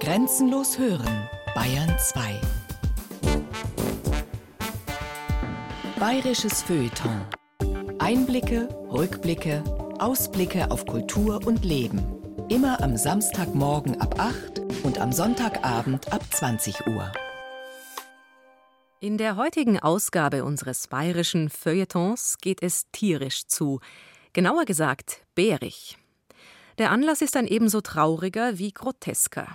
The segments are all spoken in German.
Grenzenlos hören, Bayern 2. Bayerisches Feuilleton. Einblicke, Rückblicke, Ausblicke auf Kultur und Leben. Immer am Samstagmorgen ab 8 und am Sonntagabend ab 20 Uhr. In der heutigen Ausgabe unseres bayerischen Feuilletons geht es tierisch zu. Genauer gesagt, bärig. Der Anlass ist ein ebenso trauriger wie grotesker.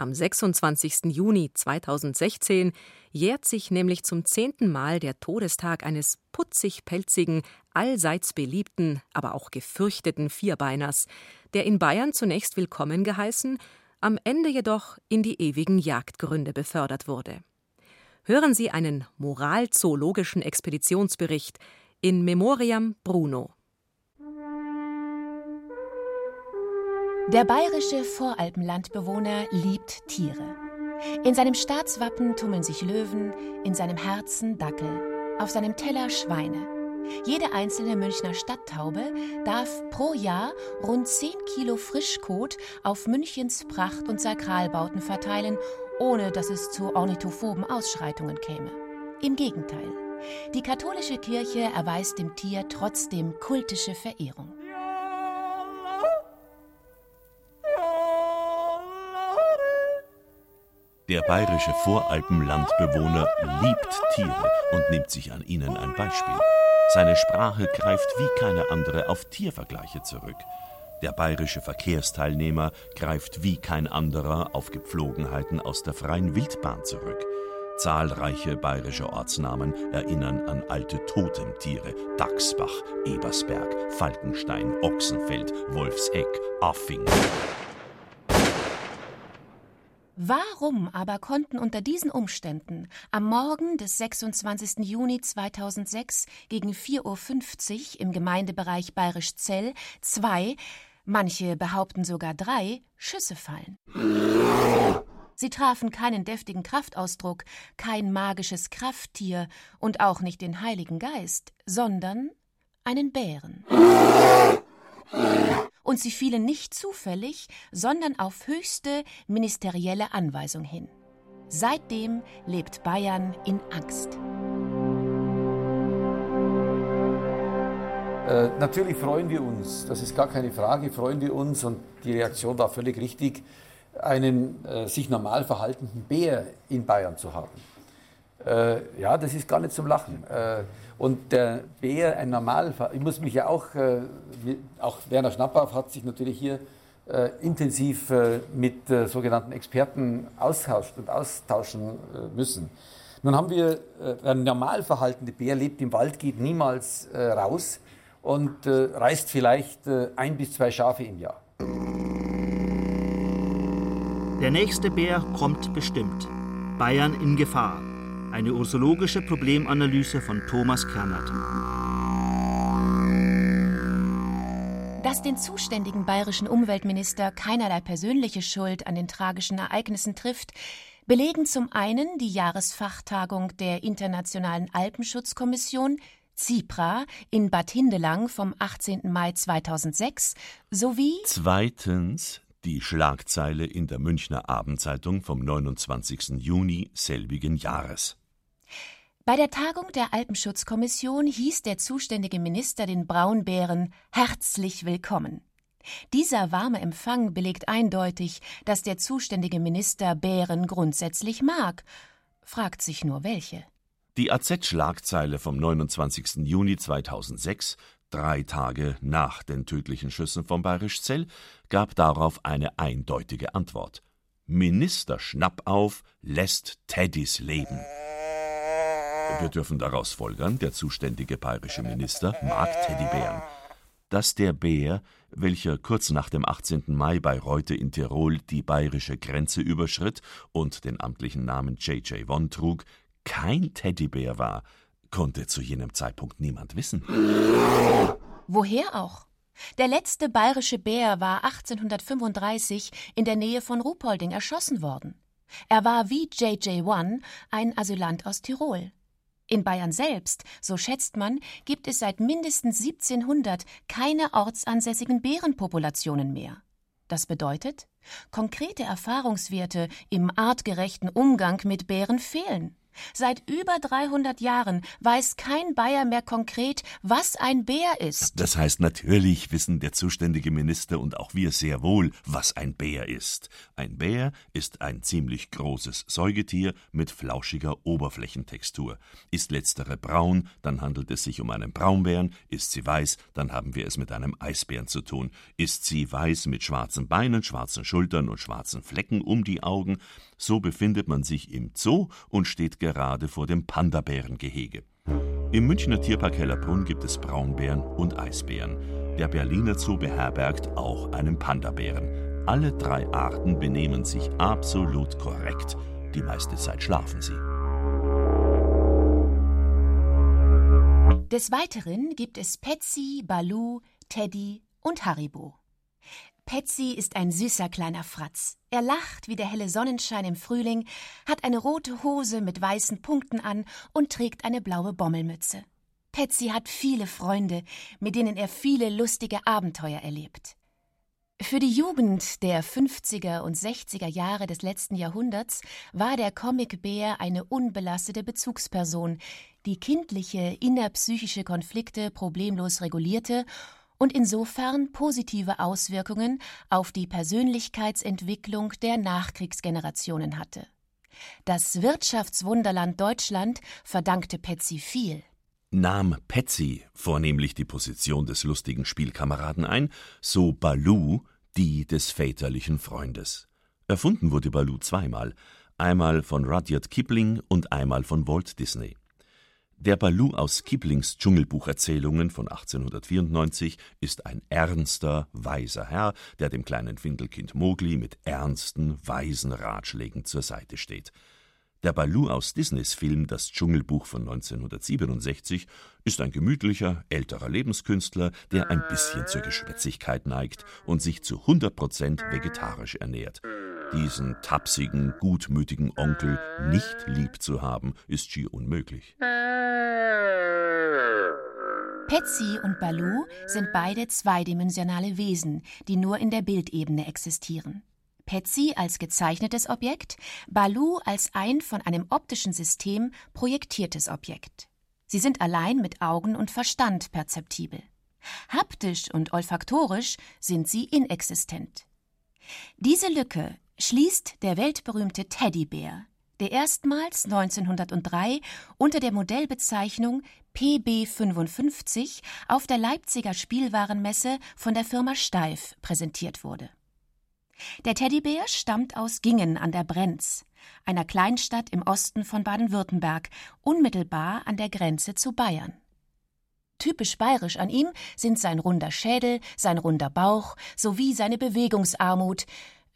Am 26. Juni 2016 jährt sich nämlich zum zehnten Mal der Todestag eines putzig-pelzigen, allseits beliebten, aber auch gefürchteten Vierbeiners, der in Bayern zunächst willkommen geheißen, am Ende jedoch in die ewigen Jagdgründe befördert wurde. Hören Sie einen moralzoologischen Expeditionsbericht in Memoriam Bruno. Der bayerische Voralpenlandbewohner liebt Tiere. In seinem Staatswappen tummeln sich Löwen, in seinem Herzen Dackel, auf seinem Teller Schweine. Jede einzelne Münchner Stadttaube darf pro Jahr rund 10 Kilo Frischkot auf Münchens Pracht- und Sakralbauten verteilen, ohne dass es zu ornithophoben Ausschreitungen käme. Im Gegenteil. Die katholische Kirche erweist dem Tier trotzdem kultische Verehrung. Der bayerische Voralpenlandbewohner liebt Tiere und nimmt sich an ihnen ein Beispiel. Seine Sprache greift wie keine andere auf Tiervergleiche zurück. Der bayerische Verkehrsteilnehmer greift wie kein anderer auf Gepflogenheiten aus der freien Wildbahn zurück. Zahlreiche bayerische Ortsnamen erinnern an alte Totemtiere: Dachsbach, Ebersberg, Falkenstein, Ochsenfeld, Wolfseck, Affing. Warum aber konnten unter diesen Umständen am Morgen des 26. Juni 2006 gegen 4.50 Uhr im Gemeindebereich Bayerisch-Zell zwei, manche behaupten sogar drei, Schüsse fallen? Sie trafen keinen deftigen Kraftausdruck, kein magisches Krafttier und auch nicht den Heiligen Geist, sondern einen Bären. Und sie fielen nicht zufällig, sondern auf höchste ministerielle Anweisung hin. Seitdem lebt Bayern in Angst. Äh, natürlich freuen wir uns, das ist gar keine Frage, freuen wir uns und die Reaktion war völlig richtig, einen äh, sich normal verhaltenden Bär in Bayern zu haben. Äh, ja, das ist gar nicht zum Lachen. Und der Bär, ein Normalfall, ich muss mich ja auch, äh, auch Werner Schnapphauf hat sich natürlich hier äh, intensiv äh, mit sogenannten Experten austauscht und austauschen müssen. Nun haben wir, ein normal verhaltende Bär lebt im Wald, geht niemals raus und reißt vielleicht ein bis zwei Schafe im Jahr. Der nächste Bär kommt bestimmt. Bayern in Gefahr. Eine ursologische Problemanalyse von Thomas Kernert. Dass den zuständigen bayerischen Umweltminister keinerlei persönliche Schuld an den tragischen Ereignissen trifft, belegen zum einen die Jahresfachtagung der Internationalen Alpenschutzkommission ZIPRA in Bad Hindelang vom 18. Mai 2006 sowie Zweitens die Schlagzeile in der Münchner Abendzeitung vom 29. Juni selbigen Jahres. Bei der Tagung der Alpenschutzkommission hieß der zuständige Minister den Braunbären herzlich willkommen. Dieser warme Empfang belegt eindeutig, dass der zuständige Minister Bären grundsätzlich mag. Fragt sich nur welche. Die AZ-Schlagzeile vom 29. Juni 2006 drei Tage nach den tödlichen Schüssen von Bayerisch Zell, gab darauf eine eindeutige Antwort. Minister Schnappauf lässt Teddys leben. Wir dürfen daraus folgern, der zuständige bayerische Minister mag Teddybären. Dass der Bär, welcher kurz nach dem 18. Mai bei Reute in Tirol die bayerische Grenze überschritt und den amtlichen Namen J.J. Won trug, kein Teddybär war, konnte zu jenem Zeitpunkt niemand wissen. Woher auch? Der letzte bayerische Bär war 1835 in der Nähe von Ruhpolding erschossen worden. Er war wie JJ1 ein Asylant aus Tirol. In Bayern selbst, so schätzt man, gibt es seit mindestens 1700 keine ortsansässigen Bärenpopulationen mehr. Das bedeutet, konkrete Erfahrungswerte im artgerechten Umgang mit Bären fehlen. Seit über 300 Jahren weiß kein Bayer mehr konkret, was ein Bär ist. Das heißt, natürlich wissen der zuständige Minister und auch wir sehr wohl, was ein Bär ist. Ein Bär ist ein ziemlich großes Säugetier mit flauschiger Oberflächentextur. Ist letztere braun, dann handelt es sich um einen Braunbären, ist sie weiß, dann haben wir es mit einem Eisbären zu tun. Ist sie weiß mit schwarzen Beinen, schwarzen Schultern und schwarzen Flecken um die Augen, so befindet man sich im Zoo und steht gerade vor dem Panda-Bärengehege. Im Münchner Tierpark Hellerbrunn gibt es Braunbären und Eisbären. Der Berliner Zoo beherbergt auch einen Panda-Bären. Alle drei Arten benehmen sich absolut korrekt. Die meiste Zeit schlafen sie. Des Weiteren gibt es Patsy, Baloo, Teddy und Haribo. Patsy ist ein süßer kleiner Fratz. Er lacht wie der helle Sonnenschein im Frühling, hat eine rote Hose mit weißen Punkten an und trägt eine blaue Bommelmütze. Patsy hat viele Freunde, mit denen er viele lustige Abenteuer erlebt. Für die Jugend der 50er und 60er Jahre des letzten Jahrhunderts war der Comicbär eine unbelastete Bezugsperson, die kindliche innerpsychische Konflikte problemlos regulierte und insofern positive Auswirkungen auf die Persönlichkeitsentwicklung der Nachkriegsgenerationen hatte. Das Wirtschaftswunderland Deutschland verdankte Petsy viel. Nahm Petsy vornehmlich die Position des lustigen Spielkameraden ein, so Baloo die des väterlichen Freundes. Erfunden wurde Baloo zweimal, einmal von Rudyard Kipling und einmal von Walt Disney. Der Baloo aus Kiplings Dschungelbucherzählungen von 1894 ist ein ernster, weiser Herr, der dem kleinen Findelkind Mowgli mit ernsten, weisen Ratschlägen zur Seite steht. Der Baloo aus Disneys Film Das Dschungelbuch von 1967 ist ein gemütlicher, älterer Lebenskünstler, der ein bisschen zur Geschwätzigkeit neigt und sich zu 100 Prozent vegetarisch ernährt. Diesen tapsigen, gutmütigen Onkel nicht lieb zu haben, ist schier unmöglich. Patsy und Baloo sind beide zweidimensionale Wesen, die nur in der Bildebene existieren. Patsy als gezeichnetes Objekt, Baloo als ein von einem optischen System projektiertes Objekt. Sie sind allein mit Augen und Verstand perzeptibel. Haptisch und olfaktorisch sind sie inexistent. Diese Lücke schließt der weltberühmte Teddybär, der erstmals 1903 unter der Modellbezeichnung PB55 auf der Leipziger Spielwarenmesse von der Firma Steif präsentiert wurde. Der Teddybär stammt aus Gingen an der Brenz, einer Kleinstadt im Osten von Baden-Württemberg, unmittelbar an der Grenze zu Bayern. Typisch bayerisch an ihm sind sein runder Schädel, sein runder Bauch sowie seine Bewegungsarmut,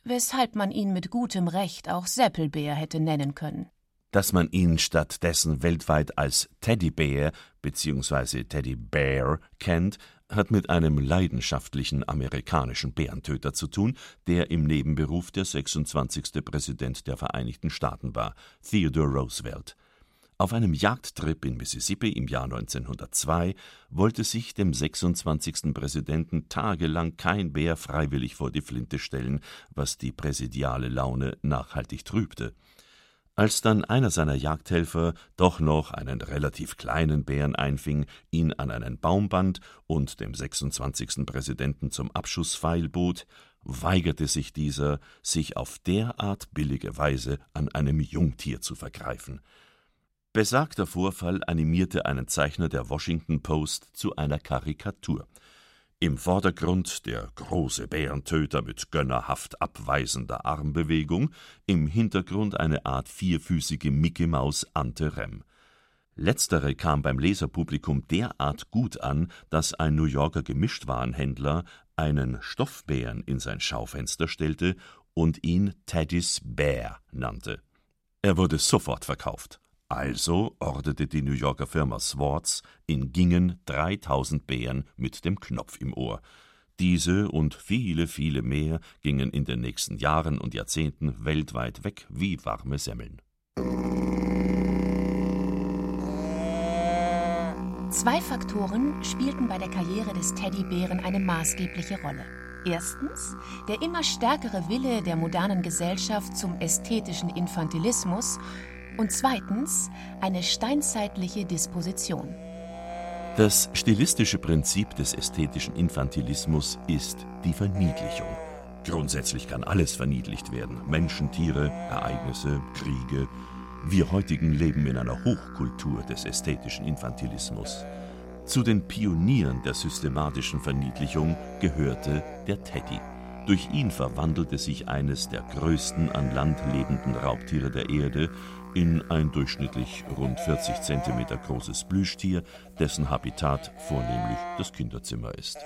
weshalb man ihn mit gutem Recht auch Seppelbär hätte nennen können. Dass man ihn stattdessen weltweit als Teddybär bzw. Teddybear kennt, hat mit einem leidenschaftlichen amerikanischen Bärentöter zu tun, der im Nebenberuf der 26. Präsident der Vereinigten Staaten war, Theodore Roosevelt. Auf einem Jagdtrip in Mississippi im Jahr 1902 wollte sich dem 26. Präsidenten tagelang kein Bär freiwillig vor die Flinte stellen, was die präsidiale Laune nachhaltig trübte. Als dann einer seiner Jagdhelfer doch noch einen relativ kleinen Bären einfing, ihn an einen Baum band und dem 26. Präsidenten zum Abschusspfeil bot, weigerte sich dieser, sich auf derart billige Weise an einem Jungtier zu vergreifen. Besagter Vorfall animierte einen Zeichner der Washington Post zu einer Karikatur. Im Vordergrund der große Bärentöter mit gönnerhaft abweisender Armbewegung, im Hintergrund eine Art vierfüßige Mickey Maus ante Rem. Letztere kam beim Leserpublikum derart gut an, dass ein New Yorker Gemischtwarenhändler einen Stoffbären in sein Schaufenster stellte und ihn Teddy's Bear nannte. Er wurde sofort verkauft. Also orderte die New Yorker Firma Swartz in Gingen 3000 Bären mit dem Knopf im Ohr. Diese und viele, viele mehr gingen in den nächsten Jahren und Jahrzehnten weltweit weg wie warme Semmeln. Zwei Faktoren spielten bei der Karriere des Teddybären eine maßgebliche Rolle. Erstens der immer stärkere Wille der modernen Gesellschaft zum ästhetischen Infantilismus und zweitens eine steinzeitliche Disposition. Das stilistische Prinzip des ästhetischen Infantilismus ist die Verniedlichung. Grundsätzlich kann alles verniedlicht werden. Menschen, Tiere, Ereignisse, Kriege. Wir heutigen leben in einer Hochkultur des ästhetischen Infantilismus. Zu den Pionieren der systematischen Verniedlichung gehörte der Teddy. Durch ihn verwandelte sich eines der größten an Land lebenden Raubtiere der Erde in ein durchschnittlich rund 40 cm großes Plüschtier, dessen Habitat vornehmlich das Kinderzimmer ist.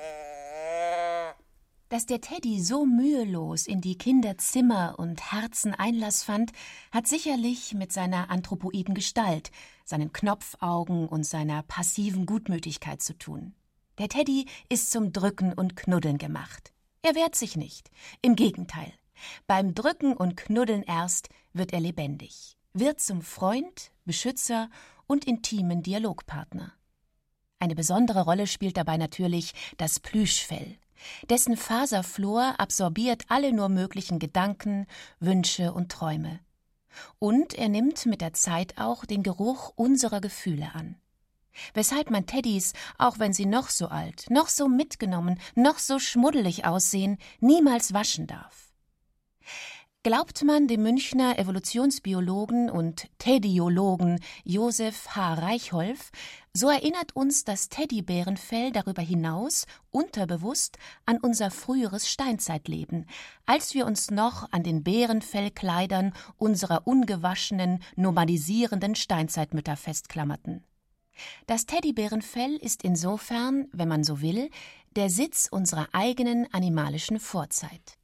Dass der Teddy so mühelos in die Kinderzimmer und Herzen Einlass fand, hat sicherlich mit seiner anthropoiden Gestalt, seinen Knopfaugen und seiner passiven Gutmütigkeit zu tun. Der Teddy ist zum Drücken und Knuddeln gemacht. Er wehrt sich nicht. Im Gegenteil. Beim Drücken und Knuddeln erst wird er lebendig, wird zum Freund, Beschützer und intimen Dialogpartner. Eine besondere Rolle spielt dabei natürlich das Plüschfell. Dessen Faserflor absorbiert alle nur möglichen Gedanken, Wünsche und Träume. Und er nimmt mit der Zeit auch den Geruch unserer Gefühle an. Weshalb man Teddys, auch wenn sie noch so alt, noch so mitgenommen, noch so schmuddelig aussehen, niemals waschen darf. Glaubt man dem Münchner Evolutionsbiologen und Teddyologen Josef H. Reichholf, so erinnert uns das Teddybärenfell darüber hinaus unterbewusst an unser früheres Steinzeitleben, als wir uns noch an den Bärenfellkleidern unserer ungewaschenen, nomadisierenden Steinzeitmütter festklammerten. Das Teddybärenfell ist insofern, wenn man so will, der Sitz unserer eigenen animalischen Vorzeit.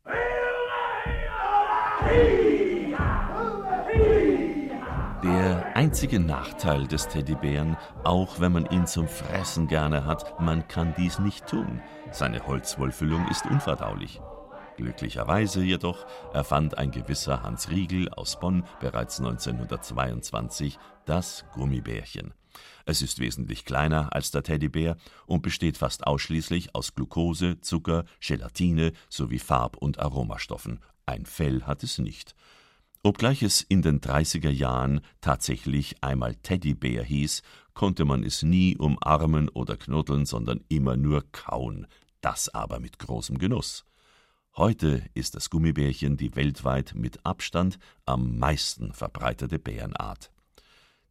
Der einzige Nachteil des Teddybären, auch wenn man ihn zum Fressen gerne hat, man kann dies nicht tun. Seine Holzwollfüllung ist unverdaulich. Glücklicherweise jedoch erfand ein gewisser Hans Riegel aus Bonn bereits 1922 das Gummibärchen. Es ist wesentlich kleiner als der Teddybär und besteht fast ausschließlich aus Glucose, Zucker, Gelatine sowie Farb- und Aromastoffen. Ein Fell hat es nicht. Obgleich es in den 30er Jahren tatsächlich einmal Teddybär hieß, konnte man es nie umarmen oder knuddeln, sondern immer nur kauen, das aber mit großem Genuss. Heute ist das Gummibärchen die weltweit mit Abstand am meisten verbreitete Bärenart.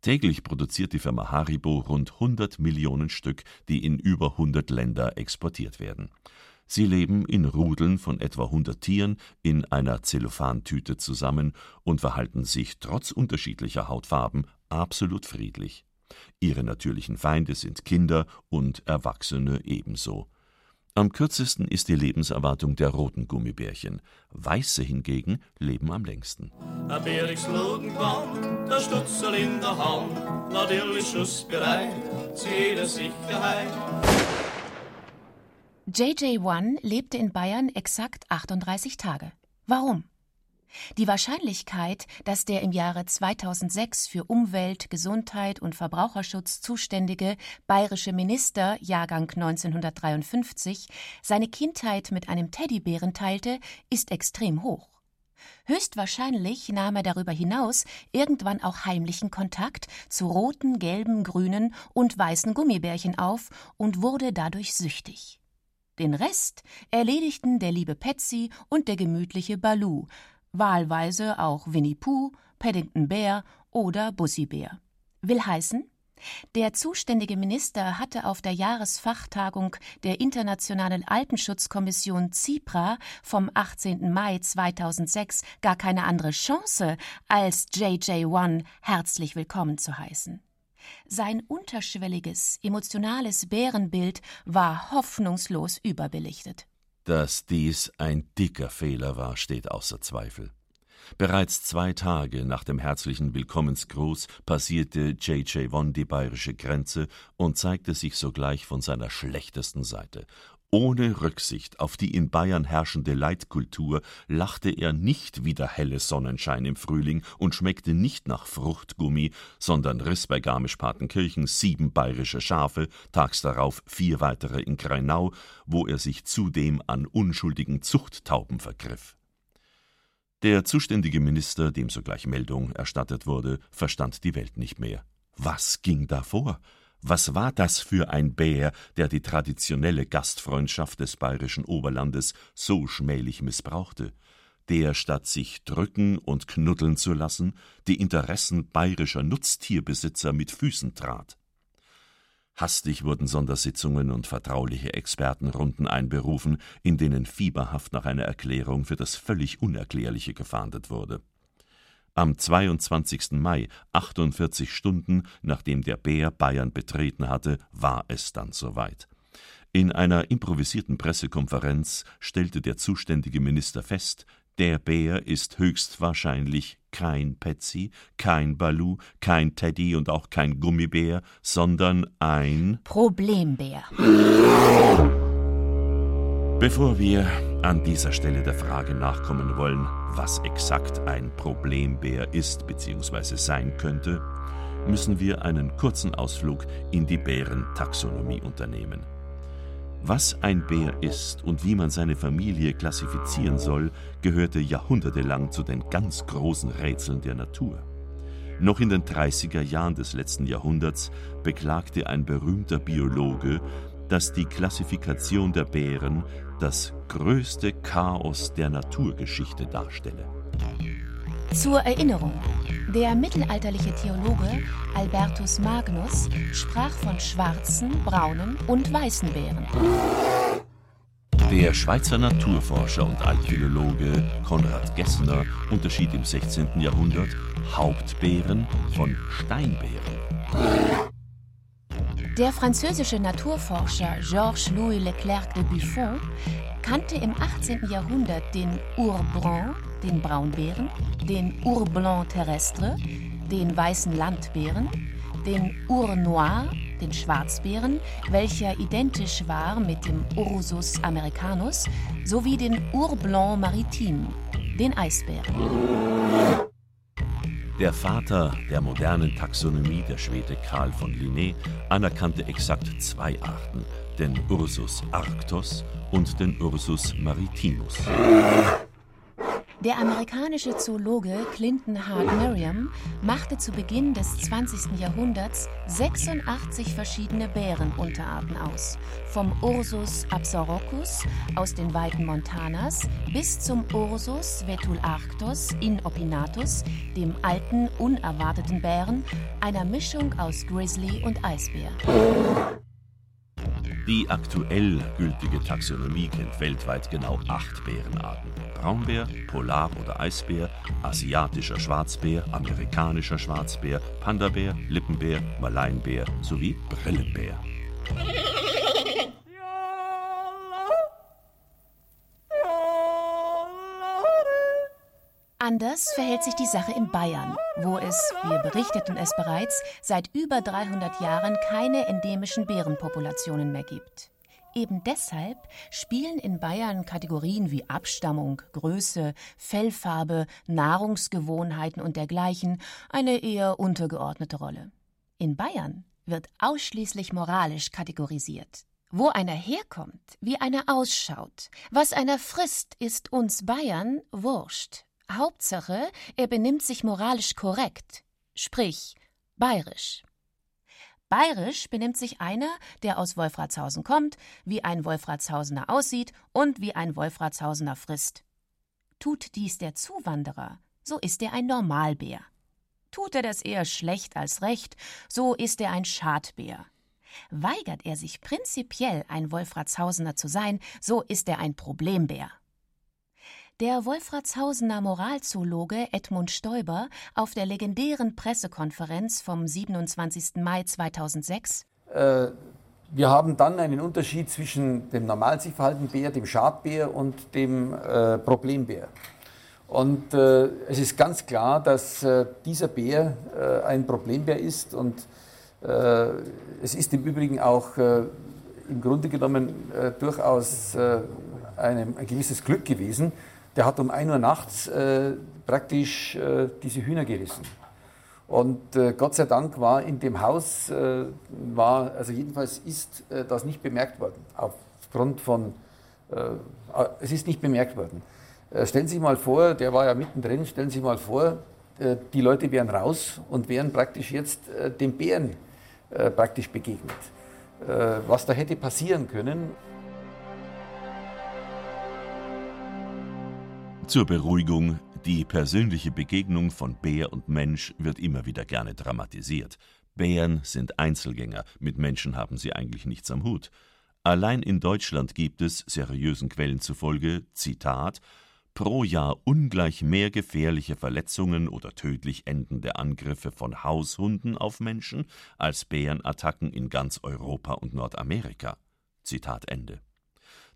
Täglich produziert die Firma Haribo rund 100 Millionen Stück, die in über 100 Länder exportiert werden. Sie leben in Rudeln von etwa 100 Tieren in einer Zellophantüte zusammen und verhalten sich trotz unterschiedlicher Hautfarben absolut friedlich. Ihre natürlichen Feinde sind Kinder und Erwachsene ebenso. Am kürzesten ist die Lebenserwartung der roten Gummibärchen. Weiße hingegen leben am längsten. Ein Bärigslogenbahn, der Stutzel in der Hand, natürlich schussbereit zu jeder Sicherheit. JJ1 lebte in Bayern exakt 38 Tage. Warum? Die Wahrscheinlichkeit, dass der im Jahre 2006 für Umwelt, Gesundheit und Verbraucherschutz zuständige bayerische Minister Jahrgang 1953 seine Kindheit mit einem Teddybären teilte, ist extrem hoch. Höchstwahrscheinlich nahm er darüber hinaus irgendwann auch heimlichen Kontakt zu roten, gelben, grünen und weißen Gummibärchen auf und wurde dadurch süchtig. Den Rest erledigten der liebe Patsy und der gemütliche Baloo, wahlweise auch Winnie Pooh, Paddington Bear oder Bussi Bär. Will heißen, der zuständige Minister hatte auf der Jahresfachtagung der Internationalen Alpenschutzkommission CIPRA vom 18. Mai 2006 gar keine andere Chance, als JJ1 herzlich willkommen zu heißen. Sein unterschwelliges, emotionales Bärenbild war hoffnungslos überbelichtet. Dass dies ein dicker Fehler war, steht außer Zweifel. Bereits zwei Tage nach dem herzlichen Willkommensgruß passierte J.J. Won die bayerische Grenze und zeigte sich sogleich von seiner schlechtesten Seite. Ohne Rücksicht auf die in Bayern herrschende Leitkultur lachte er nicht wie der helle Sonnenschein im Frühling und schmeckte nicht nach Fruchtgummi, sondern riss bei Garmisch-Partenkirchen sieben bayerische Schafe, tags darauf vier weitere in Greinau, wo er sich zudem an unschuldigen Zuchttauben vergriff. Der zuständige Minister, dem sogleich Meldung erstattet wurde, verstand die Welt nicht mehr. Was ging da vor? Was war das für ein Bär, der die traditionelle Gastfreundschaft des bayerischen Oberlandes so schmählich missbrauchte, der statt sich drücken und knuddeln zu lassen, die Interessen bayerischer Nutztierbesitzer mit Füßen trat? Hastig wurden Sondersitzungen und vertrauliche Expertenrunden einberufen, in denen fieberhaft nach einer Erklärung für das völlig Unerklärliche gefahndet wurde. Am 22. Mai, 48 Stunden nachdem der Bär Bayern betreten hatte, war es dann soweit. In einer improvisierten Pressekonferenz stellte der zuständige Minister fest, der Bär ist höchstwahrscheinlich kein Petsy, kein Balu, kein Teddy und auch kein Gummibär, sondern ein Problembär. Bevor wir an dieser Stelle der Frage nachkommen wollen, was exakt ein Problembär ist bzw. sein könnte, müssen wir einen kurzen Ausflug in die Bärentaxonomie unternehmen. Was ein Bär ist und wie man seine Familie klassifizieren soll, gehörte jahrhundertelang zu den ganz großen Rätseln der Natur. Noch in den 30er Jahren des letzten Jahrhunderts beklagte ein berühmter Biologe, dass die Klassifikation der Bären das größte Chaos der Naturgeschichte darstelle. Zur Erinnerung, der mittelalterliche Theologe Albertus Magnus sprach von schwarzen, braunen und weißen Bären. Der Schweizer Naturforscher und Altphilologe Konrad Gessner unterschied im 16. Jahrhundert Hauptbären von Steinbären. Der französische Naturforscher Georges-Louis Leclerc de Buffon kannte im 18. Jahrhundert den Ours brun, den Braunbären, den Ours blanc terrestre, den weißen Landbären, den Ours noir, den Schwarzbären, welcher identisch war mit dem Ursus americanus, sowie den Ours blanc maritime, den Eisbären. Der Vater der modernen Taxonomie, der Schwede Karl von Linné, anerkannte exakt zwei Arten, den Ursus arctos und den Ursus maritimus. Der amerikanische Zoologe Clinton Hart Merriam machte zu Beginn des 20. Jahrhunderts 86 verschiedene Bärenunterarten aus. Vom Ursus absaurocus aus den Weiten Montanas bis zum Ursus vetularctos inopinatus, dem alten, unerwarteten Bären, einer Mischung aus Grizzly und Eisbär. Die aktuell gültige Taxonomie kennt weltweit genau acht Bärenarten. Braunbär, Polar- oder Eisbär, asiatischer Schwarzbär, amerikanischer Schwarzbär, Pandabär, Lippenbär, Maleinbär sowie Brillenbär. Anders verhält sich die Sache in Bayern, wo es, wir berichteten es bereits, seit über 300 Jahren keine endemischen Bärenpopulationen mehr gibt. Eben deshalb spielen in Bayern Kategorien wie Abstammung, Größe, Fellfarbe, Nahrungsgewohnheiten und dergleichen eine eher untergeordnete Rolle. In Bayern wird ausschließlich moralisch kategorisiert. Wo einer herkommt, wie einer ausschaut, was einer frisst, ist uns Bayern wurscht. Hauptsache, er benimmt sich moralisch korrekt, sprich bayerisch. Bayerisch benimmt sich einer, der aus Wolfratshausen kommt, wie ein Wolfratshausener aussieht und wie ein Wolfratshausener frisst. Tut dies der Zuwanderer, so ist er ein Normalbär. Tut er das eher schlecht als recht, so ist er ein Schadbär. Weigert er sich prinzipiell ein Wolfratshausener zu sein, so ist er ein Problembär. Der Wolfratshausener Moralzoologe Edmund Stoiber auf der legendären Pressekonferenz vom 27. Mai 2006. Äh, wir haben dann einen Unterschied zwischen dem normal sich verhaltenen Bär, dem Schadbär und dem äh, Problembär. Und äh, es ist ganz klar, dass äh, dieser Bär äh, ein Problembär ist und äh, es ist im Übrigen auch im Grunde genommen durchaus ein, ein, gewisses Glück gewesen. Der hat um 1 Uhr nachts äh, praktisch äh, diese Hühner gerissen. Und äh, Gott sei Dank war in dem Haus, äh, war, also jedenfalls ist das nicht bemerkt worden, aufgrund von, es ist nicht bemerkt worden. stellen Sie sich mal vor, der war ja mittendrin, stellen Sie sich mal vor, die Leute wären raus und wären praktisch jetzt dem Bären praktisch begegnet. was da hätte passieren können. Zur Beruhigung, die persönliche Begegnung von Bär und Mensch wird immer wieder gerne dramatisiert. Bären sind Einzelgänger, mit Menschen haben sie eigentlich nichts am Hut. Allein in Deutschland gibt es, seriösen Quellen zufolge, Zitat, pro Jahr ungleich mehr gefährliche Verletzungen oder tödlich endende Angriffe von Haushunden auf Menschen als Bärenattacken in ganz Europa und Nordamerika. Zitat Ende.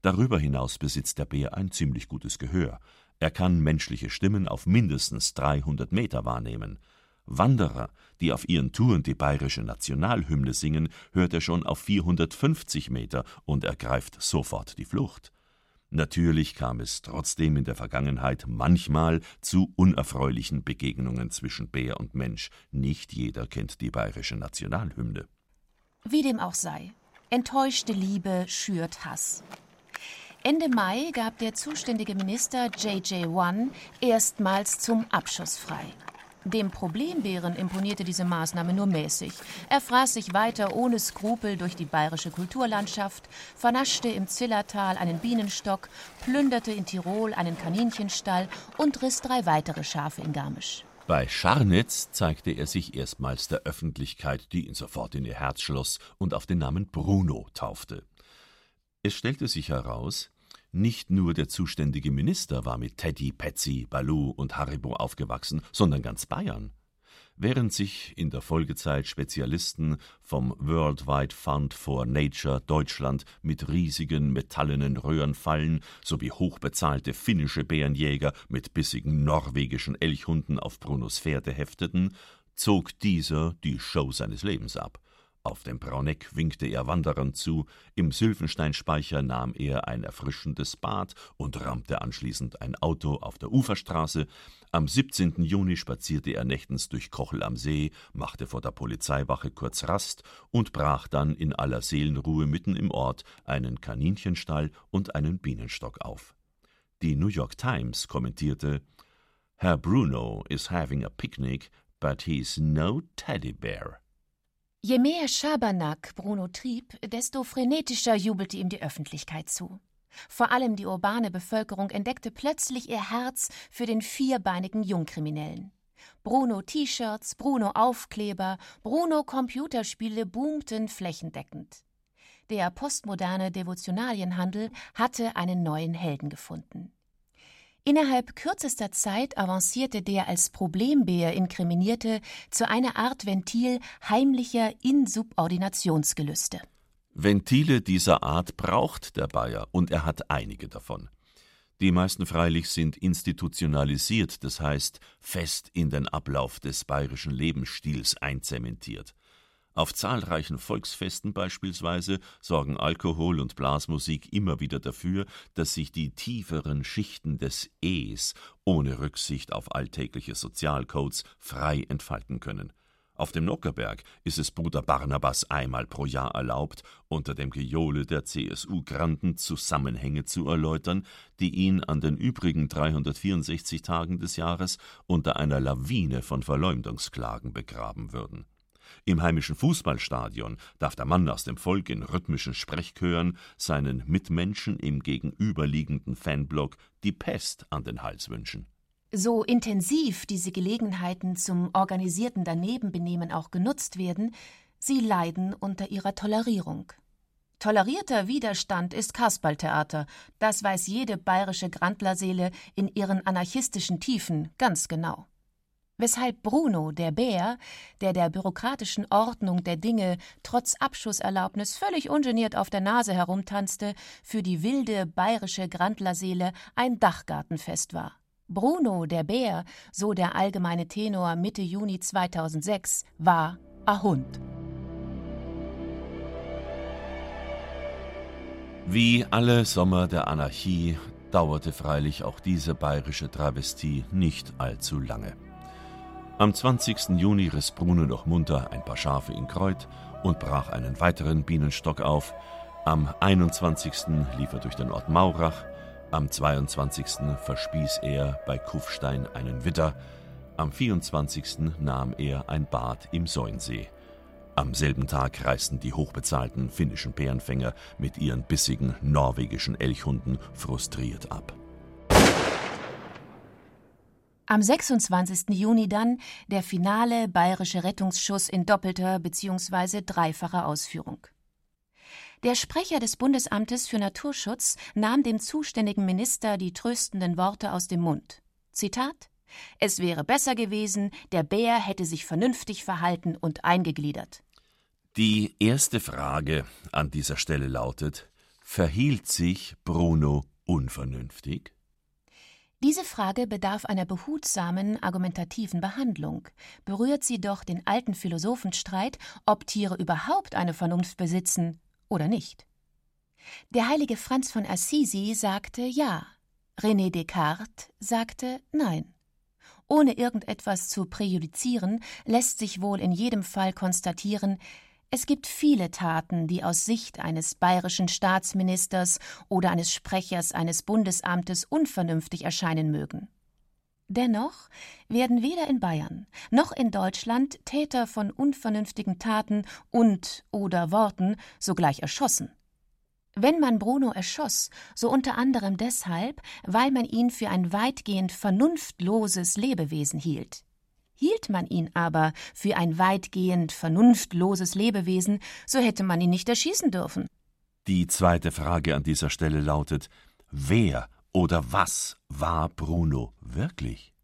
Darüber hinaus besitzt der Bär ein ziemlich gutes Gehör. Er kann menschliche Stimmen auf mindestens 300 Meter wahrnehmen. Wanderer, die auf ihren Touren die bayerische Nationalhymne singen, hört er schon auf 450 Meter und ergreift sofort die Flucht. Natürlich kam es trotzdem in der Vergangenheit manchmal zu unerfreulichen Begegnungen zwischen Bär und Mensch. Nicht jeder kennt die bayerische Nationalhymne. Wie dem auch sei, enttäuschte Liebe schürt Hass. Ende Mai gab der zuständige Minister J.J. One erstmals zum Abschuss frei. Dem Problembären imponierte diese Maßnahme nur mäßig. Er fraß sich weiter ohne Skrupel durch die bayerische Kulturlandschaft, vernaschte im Zillertal einen Bienenstock, plünderte in Tirol einen Kaninchenstall und riss drei weitere Schafe in Garmisch. Bei Scharnitz zeigte er sich erstmals der Öffentlichkeit, die ihn sofort in ihr Herz schloss und auf den Namen Bruno taufte. Es stellte sich heraus, nicht nur der zuständige Minister war mit Teddy, Patsy, Baloo und Haribo aufgewachsen, sondern ganz Bayern. Während sich in der Folgezeit Spezialisten vom Worldwide Fund for Nature Deutschland mit riesigen metallenen Röhrenfallen sowie hochbezahlte finnische Bärenjäger mit bissigen norwegischen Elchhunden auf Brunos Pferde hefteten, zog dieser die Show seines Lebens ab. Auf dem Brauneck winkte er Wanderern zu, im Sylvensteinspeicher nahm er ein erfrischendes Bad und rammte anschließend ein Auto auf der Uferstraße, am 17. Juni spazierte er nächtens durch Kochel am See, machte vor der Polizeiwache kurz Rast und brach dann in aller Seelenruhe mitten im Ort einen Kaninchenstall und einen Bienenstock auf. Die New York Times kommentierte Herr Bruno is having a picnic, but he's no teddy bear. Je mehr Schabernack Bruno trieb, desto frenetischer jubelte ihm die Öffentlichkeit zu. Vor allem die urbane Bevölkerung entdeckte plötzlich ihr Herz für den vierbeinigen Jungkriminellen. Bruno T-Shirts, Bruno Aufkleber, Bruno Computerspiele boomten flächendeckend. Der postmoderne Devotionalienhandel hatte einen neuen Helden gefunden. Innerhalb kürzester Zeit avancierte der als Problembär Inkriminierte zu einer Art Ventil heimlicher Insubordinationsgelüste. Ventile dieser Art braucht der Bayer und er hat einige davon. Die meisten freilich sind institutionalisiert, das heißt fest in den Ablauf des bayerischen Lebensstils einzementiert. Auf zahlreichen Volksfesten beispielsweise sorgen Alkohol und Blasmusik immer wieder dafür, dass sich die tieferen Schichten des Es ohne Rücksicht auf alltägliche Sozialcodes frei entfalten können. Auf dem Nockerberg ist es Bruder Barnabas einmal pro Jahr erlaubt, unter dem Gejohle der CSU-Granden Zusammenhänge zu erläutern, die ihn an den übrigen 364 Tagen des Jahres unter einer Lawine von Verleumdungsklagen begraben würden. Im heimischen Fußballstadion darf der Mann aus dem Volk in rhythmischen Sprechchören seinen Mitmenschen im gegenüberliegenden Fanblock die Pest an den Hals wünschen. So intensiv diese Gelegenheiten zum organisierten Danebenbenehmen auch genutzt werden, sie leiden unter ihrer Tolerierung. Tolerierter Widerstand ist Kasperltheater, das weiß jede bayerische Grandlerseele in ihren anarchistischen Tiefen ganz genau weshalb Bruno, der Bär, der der bürokratischen Ordnung der Dinge trotz Abschusserlaubnis völlig ungeniert auf der Nase herumtanzte, für die wilde bayerische Grandlerseele ein Dachgartenfest war. Bruno, der Bär, so der allgemeine Tenor Mitte Juni 2006, war a Hund. Wie alle Sommer der Anarchie dauerte freilich auch diese bayerische Travestie nicht allzu lange. Am 20. Juni riss Bruno noch munter ein paar Schafe in Kreuth und brach einen weiteren Bienenstock auf. Am 21. lief er durch den Ort Maurach. Am 22. verspieß er bei Kufstein einen Witter. Am 24. nahm er ein Bad im Säunsee. Am selben Tag reisten die hochbezahlten finnischen Bärenfänger mit ihren bissigen norwegischen Elchhunden frustriert ab. Am 26. Juni dann der finale bayerische Rettungsschuss in doppelter bzw. dreifacher Ausführung. Der Sprecher des Bundesamtes für Naturschutz nahm dem zuständigen Minister die tröstenden Worte aus dem Mund. Zitat Es wäre besser gewesen, der Bär hätte sich vernünftig verhalten und eingegliedert. Die erste Frage an dieser Stelle lautet: Verhielt sich Bruno unvernünftig? Diese Frage bedarf einer behutsamen argumentativen Behandlung. Berührt sie doch den alten Philosophenstreit, ob Tiere überhaupt eine Vernunft besitzen oder nicht. Der heilige Franz von Assisi sagte ja, René Descartes sagte nein. Ohne irgendetwas zu präjudizieren, lässt sich wohl in jedem Fall konstatieren, es gibt viele Taten, die aus Sicht eines bayerischen Staatsministers oder eines Sprechers eines Bundesamtes unvernünftig erscheinen mögen. Dennoch werden weder in Bayern noch in Deutschland Täter von unvernünftigen Taten und oder Worten sogleich erschossen. Wenn man Bruno erschoss, so unter anderem deshalb, weil man ihn für ein weitgehend vernunftloses Lebewesen hielt. Hielt man ihn aber für ein weitgehend vernunftloses Lebewesen, so hätte man ihn nicht erschießen dürfen. Die zweite Frage an dieser Stelle lautet: Wer oder was war Bruno wirklich?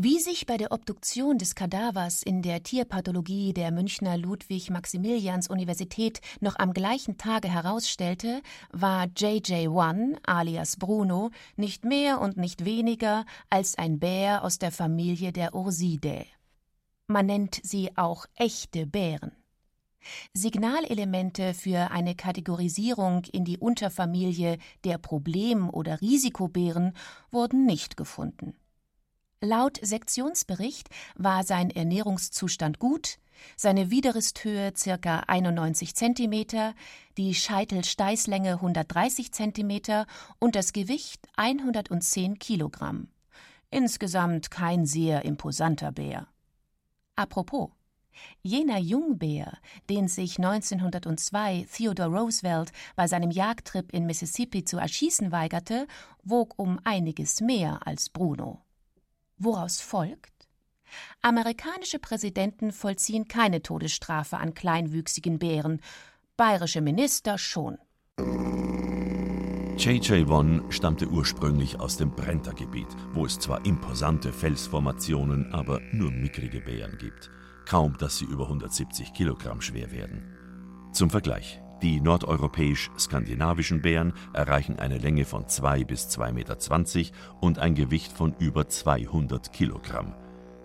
Wie sich bei der Obduktion des Kadavers in der Tierpathologie der Münchner Ludwig-Maximilians-Universität noch am gleichen Tage herausstellte, war JJ1 alias Bruno nicht mehr und nicht weniger als ein Bär aus der Familie der Ursidae. Man nennt sie auch echte Bären. Signalelemente für eine Kategorisierung in die Unterfamilie der Problem- oder Risikobären wurden nicht gefunden. Laut Sektionsbericht war sein Ernährungszustand gut, seine Widerristhöhe ca. 91 cm, die Scheitelsteißlänge 130 cm und das Gewicht 110 kg. Insgesamt kein sehr imposanter Bär. Apropos, jener Jungbär, den sich 1902 Theodore Roosevelt bei seinem Jagdtrip in Mississippi zu erschießen weigerte, wog um einiges mehr als Bruno. Woraus folgt? Amerikanische Präsidenten vollziehen keine Todesstrafe an kleinwüchsigen Bären, bayerische Minister schon. J.J. Won stammte ursprünglich aus dem Brenta-Gebiet, wo es zwar imposante Felsformationen, aber nur mickrige Bären gibt. Kaum, dass sie über 170 Kilogramm schwer werden. Zum Vergleich: die nordeuropäisch-skandinavischen Bären erreichen eine Länge von 2 bis 2,20 Meter und ein Gewicht von über 200 Kilogramm.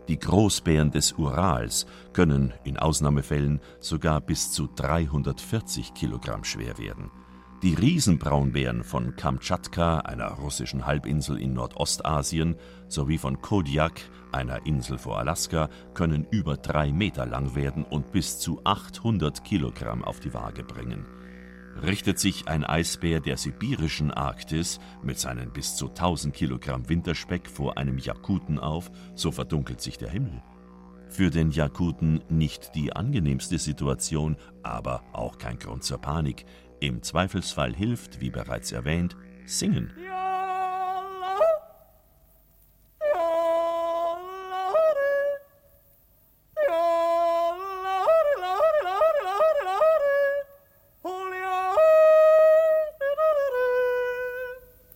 Die Großbären des Urals können in Ausnahmefällen sogar bis zu 340 Kilogramm schwer werden. Die Riesenbraunbären von Kamtschatka, einer russischen Halbinsel in Nordostasien, sowie von Kodiak, einer Insel vor Alaska, können über drei Meter lang werden und bis zu 800 Kilogramm auf die Waage bringen. Richtet sich ein Eisbär der sibirischen Arktis mit seinen bis zu 1000 Kilogramm Winterspeck vor einem Jakuten auf, so verdunkelt sich der Himmel. Für den Jakuten nicht die angenehmste Situation, aber auch kein Grund zur Panik. Im Zweifelsfall hilft, wie bereits erwähnt, Singen.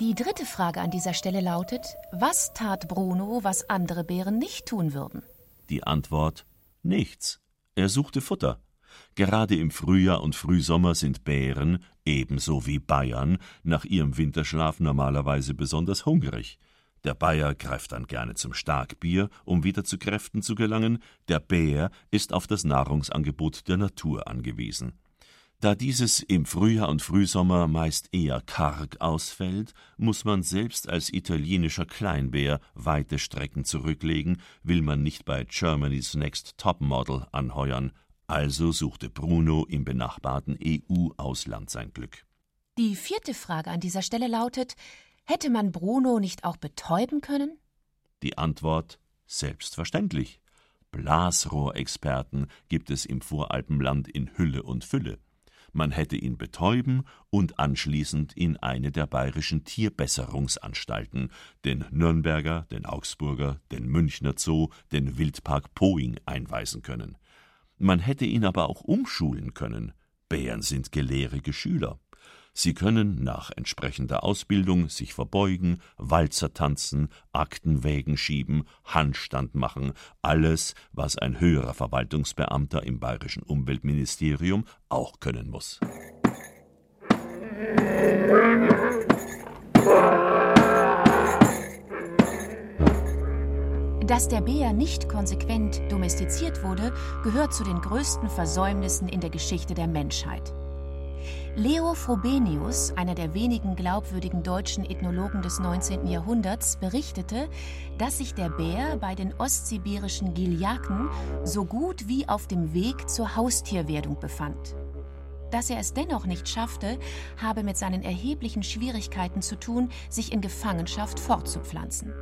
Die dritte Frage an dieser Stelle lautet: Was tat Bruno, was andere Bären nicht tun würden? Die Antwort: Nichts. Er suchte Futter. Gerade im Frühjahr und Frühsommer sind Bären, ebenso wie Bayern, nach ihrem Winterschlaf normalerweise besonders hungrig. Der Bayer greift dann gerne zum Starkbier, um wieder zu Kräften zu gelangen, der Bär ist auf das Nahrungsangebot der Natur angewiesen. Da dieses im Frühjahr und Frühsommer meist eher karg ausfällt, muss man selbst als italienischer Kleinbär weite Strecken zurücklegen, will man nicht bei Germany's Next Topmodel anheuern, also suchte Bruno im benachbarten EU-Ausland sein Glück. Die vierte Frage an dieser Stelle lautet: Hätte man Bruno nicht auch betäuben können? Die Antwort: Selbstverständlich. Blasrohrexperten gibt es im Voralpenland in Hülle und Fülle man hätte ihn betäuben und anschließend in eine der bayerischen Tierbesserungsanstalten, den Nürnberger, den Augsburger, den Münchner Zoo, den Wildpark Poing einweisen können. Man hätte ihn aber auch umschulen können. Bären sind gelehrige Schüler. Sie können nach entsprechender Ausbildung sich verbeugen, Walzer tanzen, Aktenwägen schieben, Handstand machen, alles, was ein höherer Verwaltungsbeamter im bayerischen Umweltministerium auch können muss. Dass der Bär nicht konsequent domestiziert wurde, gehört zu den größten Versäumnissen in der Geschichte der Menschheit. Leo Frobenius, einer der wenigen glaubwürdigen deutschen Ethnologen des 19. Jahrhunderts, berichtete, dass sich der Bär bei den ostsibirischen Giljaken so gut wie auf dem Weg zur Haustierwerdung befand. Dass er es dennoch nicht schaffte, habe mit seinen erheblichen Schwierigkeiten zu tun, sich in Gefangenschaft fortzupflanzen.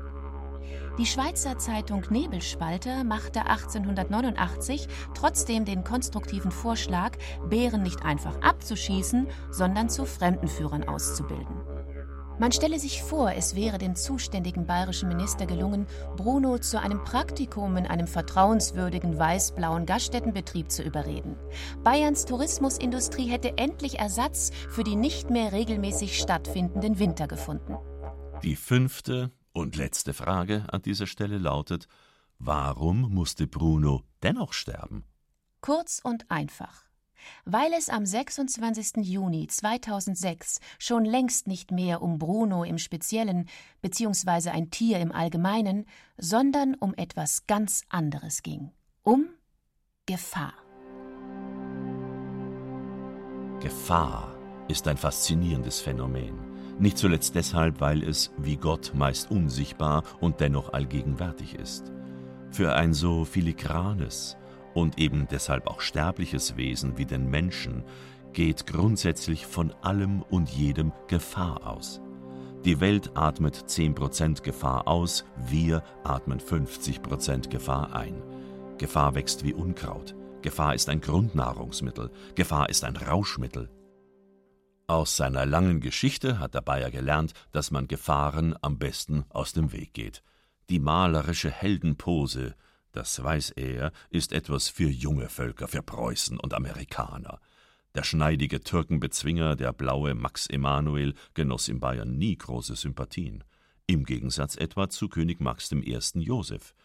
Die Schweizer Zeitung Nebelspalter machte 1889 trotzdem den konstruktiven Vorschlag, Bären nicht einfach abzuschießen, sondern zu Fremdenführern auszubilden. Man stelle sich vor, es wäre dem zuständigen bayerischen Minister gelungen, Bruno zu einem Praktikum in einem vertrauenswürdigen weiß-blauen Gaststättenbetrieb zu überreden. Bayerns Tourismusindustrie hätte endlich Ersatz für die nicht mehr regelmäßig stattfindenden Winter gefunden. Die fünfte und letzte Frage an dieser Stelle lautet, warum musste Bruno dennoch sterben? Kurz und einfach. Weil es am 26. Juni 2006 schon längst nicht mehr um Bruno im Speziellen bzw. ein Tier im Allgemeinen, sondern um etwas ganz anderes ging. Um Gefahr. Gefahr ist ein faszinierendes Phänomen. Nicht zuletzt deshalb, weil es, wie Gott, meist unsichtbar und dennoch allgegenwärtig ist. Für ein so filigranes und eben deshalb auch sterbliches Wesen wie den Menschen geht grundsätzlich von allem und jedem Gefahr aus. Die Welt atmet 10% Gefahr aus, wir atmen 50% Gefahr ein. Gefahr wächst wie Unkraut. Gefahr ist ein Grundnahrungsmittel. Gefahr ist ein Rauschmittel. Aus seiner langen Geschichte hat der Bayer gelernt, dass man Gefahren am besten aus dem Weg geht. Die malerische Heldenpose, das weiß er, ist etwas für junge Völker, für Preußen und Amerikaner. Der schneidige Türkenbezwinger, der blaue Max Emanuel, genoss in Bayern nie große Sympathien. Im Gegensatz etwa zu König Max I. Joseph.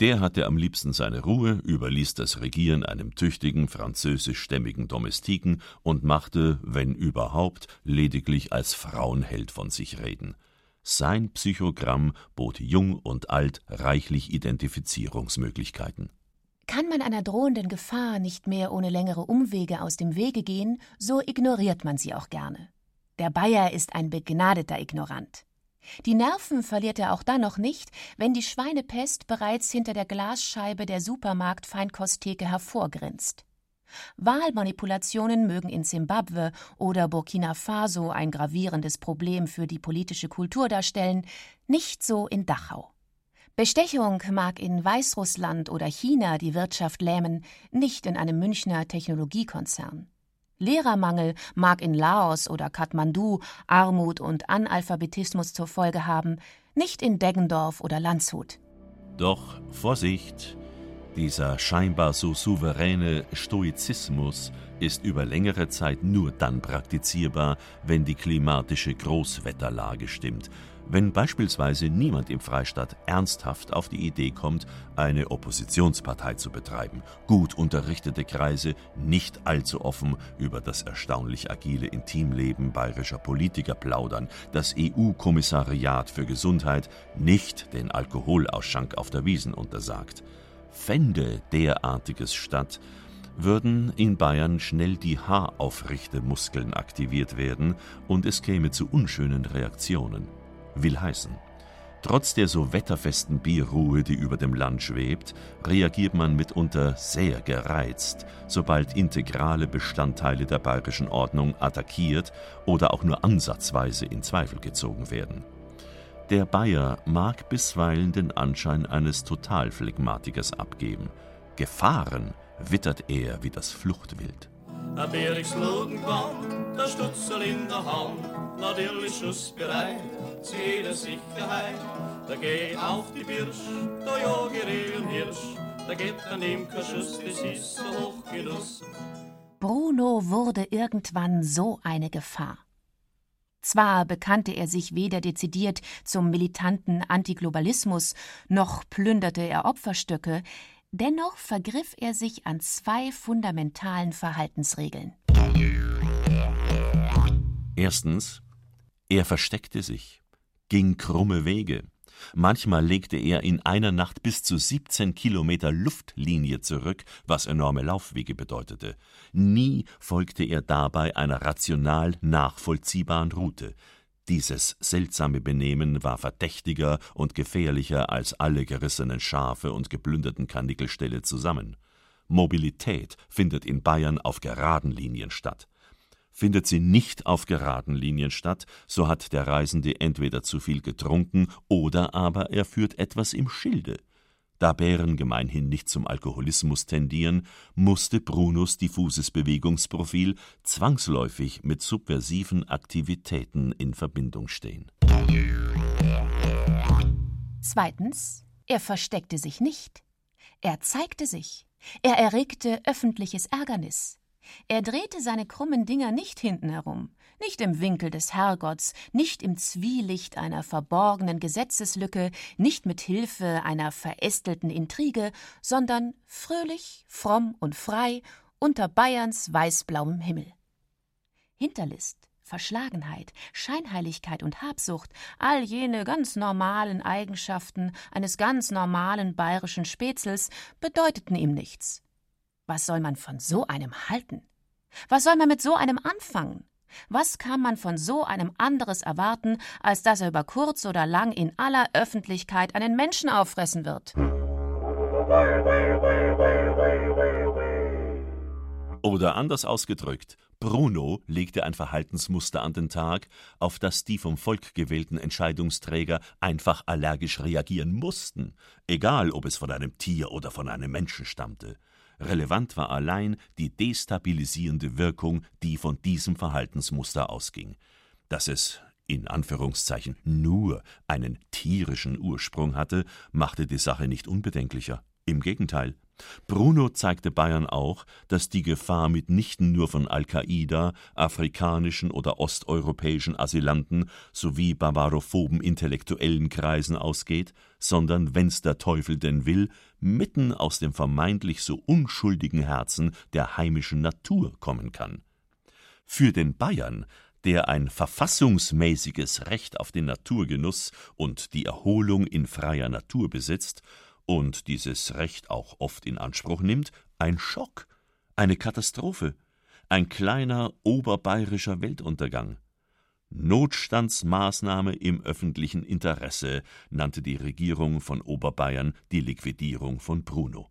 Der hatte am liebsten seine Ruhe, überließ das Regieren einem tüchtigen französischstämmigen Domestiken und machte, wenn überhaupt, lediglich als Frauenheld von sich reden. Sein Psychogramm bot jung und alt reichlich Identifizierungsmöglichkeiten. Kann man einer drohenden Gefahr nicht mehr ohne längere Umwege aus dem Wege gehen, so ignoriert man sie auch gerne. Der Bayer ist ein begnadeter Ignorant. Die Nerven verliert er auch dann noch nicht, wenn die Schweinepest bereits hinter der Glasscheibe der Supermarkt-Feinkosttheke hervorgrinst. Wahlmanipulationen mögen in Simbabwe oder Burkina Faso ein gravierendes Problem für die politische Kultur darstellen, nicht so in Dachau. Bestechung mag in Weißrussland oder China die Wirtschaft lähmen, nicht in einem Münchner Technologiekonzern. Lehrermangel mag in Laos oder Kathmandu Armut und Analphabetismus zur Folge haben, nicht in Deggendorf oder Landshut. Doch Vorsicht! Dieser scheinbar so souveräne Stoizismus ist über längere Zeit nur dann praktizierbar, wenn die klimatische Großwetterlage stimmt, wenn beispielsweise niemand im Freistaat ernsthaft auf die Idee kommt, eine Oppositionspartei zu betreiben, gut unterrichtete Kreise nicht allzu offen über das erstaunlich agile Intimleben bayerischer Politiker plaudern, das EU-Kommissariat für Gesundheit nicht den Alkoholausschank auf der Wiesen untersagt. Fände derartiges statt, würden in Bayern schnell die Haaraufrichtemuskeln aktiviert werden und es käme zu unschönen Reaktionen. Will heißen, trotz der so wetterfesten Bierruhe, die über dem Land schwebt, reagiert man mitunter sehr gereizt, sobald integrale Bestandteile der bayerischen Ordnung attackiert oder auch nur ansatzweise in Zweifel gezogen werden. Der Bayer mag bisweilen den Anschein eines Totalphlegmatikers abgeben. Gefahren wittert er wie das Fluchtwild. Ein Bärigslogen kommt, der Stutzel in der Hand, natürlich schussbereit, zu jeder Sicherheit. Da geht auf die Birsch, da jage Reh und Hirsch, da geht an ihm kein Schuss, das ist so Hochgenuss. Bruno wurde irgendwann so eine Gefahr. Zwar bekannte er sich weder dezidiert zum militanten Antiglobalismus, noch plünderte er Opferstöcke, dennoch vergriff er sich an zwei fundamentalen Verhaltensregeln. Erstens, er versteckte sich, ging krumme Wege, Manchmal legte er in einer Nacht bis zu 17 Kilometer Luftlinie zurück, was enorme Laufwege bedeutete. Nie folgte er dabei einer rational nachvollziehbaren Route. Dieses seltsame Benehmen war verdächtiger und gefährlicher als alle gerissenen Schafe und geplünderten Karnickelställe zusammen. Mobilität findet in Bayern auf geraden Linien statt. Findet sie nicht auf geraden Linien statt, so hat der Reisende entweder zu viel getrunken oder aber er führt etwas im Schilde. Da Bären gemeinhin nicht zum Alkoholismus tendieren, musste Brunos diffuses Bewegungsprofil zwangsläufig mit subversiven Aktivitäten in Verbindung stehen. Zweitens, er versteckte sich nicht. Er zeigte sich. Er erregte öffentliches Ärgernis. Er drehte seine krummen Dinger nicht hinten herum, nicht im Winkel des Herrgotts, nicht im Zwielicht einer verborgenen Gesetzeslücke, nicht mit Hilfe einer verästelten Intrige, sondern fröhlich, fromm und frei unter Bayerns weißblauem Himmel. Hinterlist, Verschlagenheit, Scheinheiligkeit und Habsucht, all jene ganz normalen Eigenschaften eines ganz normalen bayerischen Spätzels bedeuteten ihm nichts. Was soll man von so einem halten? Was soll man mit so einem anfangen? Was kann man von so einem anderes erwarten, als dass er über kurz oder lang in aller Öffentlichkeit einen Menschen auffressen wird? Oder anders ausgedrückt, Bruno legte ein Verhaltensmuster an den Tag, auf das die vom Volk gewählten Entscheidungsträger einfach allergisch reagieren mussten, egal ob es von einem Tier oder von einem Menschen stammte. Relevant war allein die destabilisierende Wirkung, die von diesem Verhaltensmuster ausging. Dass es in Anführungszeichen nur einen tierischen Ursprung hatte, machte die Sache nicht unbedenklicher. Im Gegenteil. Bruno zeigte Bayern auch, dass die Gefahr mitnichten nur von Al-Qaida, afrikanischen oder osteuropäischen Asylanten sowie bavarophoben intellektuellen Kreisen ausgeht, sondern, wenn's der Teufel denn will, mitten aus dem vermeintlich so unschuldigen Herzen der heimischen Natur kommen kann. Für den Bayern der ein verfassungsmäßiges Recht auf den Naturgenuss und die Erholung in freier Natur besitzt, und dieses Recht auch oft in Anspruch nimmt, ein Schock, eine Katastrophe, ein kleiner oberbayerischer Weltuntergang. Notstandsmaßnahme im öffentlichen Interesse nannte die Regierung von Oberbayern die Liquidierung von Bruno.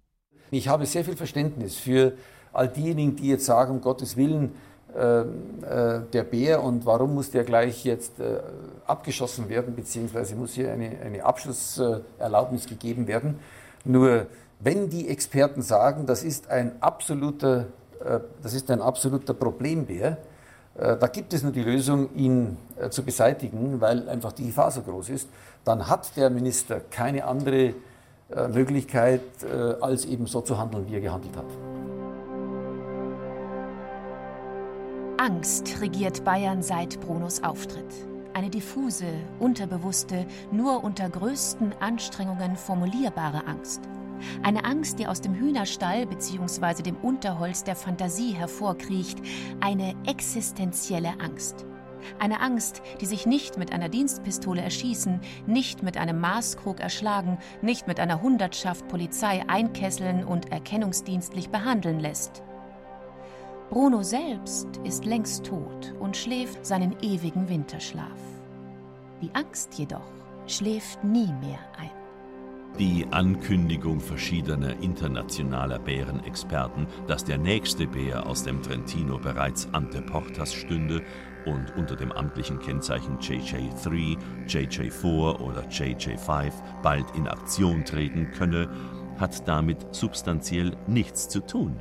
Ich habe sehr viel Verständnis für all diejenigen, die jetzt sagen, um Gottes Willen, äh, äh, der Bär und warum muss der gleich jetzt äh, abgeschossen werden, beziehungsweise muss hier eine, eine Abschlusserlaubnis gegeben werden. Nur wenn die Experten sagen, das ist ein absoluter, das ist ein absoluter Problembär, da gibt es nur die Lösung, ihn zu beseitigen, weil einfach die Gefahr so groß ist, dann hat der Minister keine andere Möglichkeit, als eben so zu handeln, wie er gehandelt hat. Angst regiert Bayern seit Brunos Auftritt. Eine diffuse, unterbewusste, nur unter größten Anstrengungen formulierbare Angst. Eine Angst, die aus dem Hühnerstall bzw. dem Unterholz der Fantasie hervorkriecht, eine existenzielle Angst. Eine Angst, die sich nicht mit einer Dienstpistole erschießen, nicht mit einem Maßkrug erschlagen, nicht mit einer Hundertschaft Polizei einkesseln und erkennungsdienstlich behandeln lässt. Bruno selbst ist längst tot und schläft seinen ewigen Winterschlaf. Die Angst jedoch schläft nie mehr ein. Die Ankündigung verschiedener internationaler Bärenexperten, dass der nächste Bär aus dem Trentino bereits ante portas stünde und unter dem amtlichen Kennzeichen JJ3, JJ4 oder JJ5 bald in Aktion treten könne, hat damit substanziell nichts zu tun.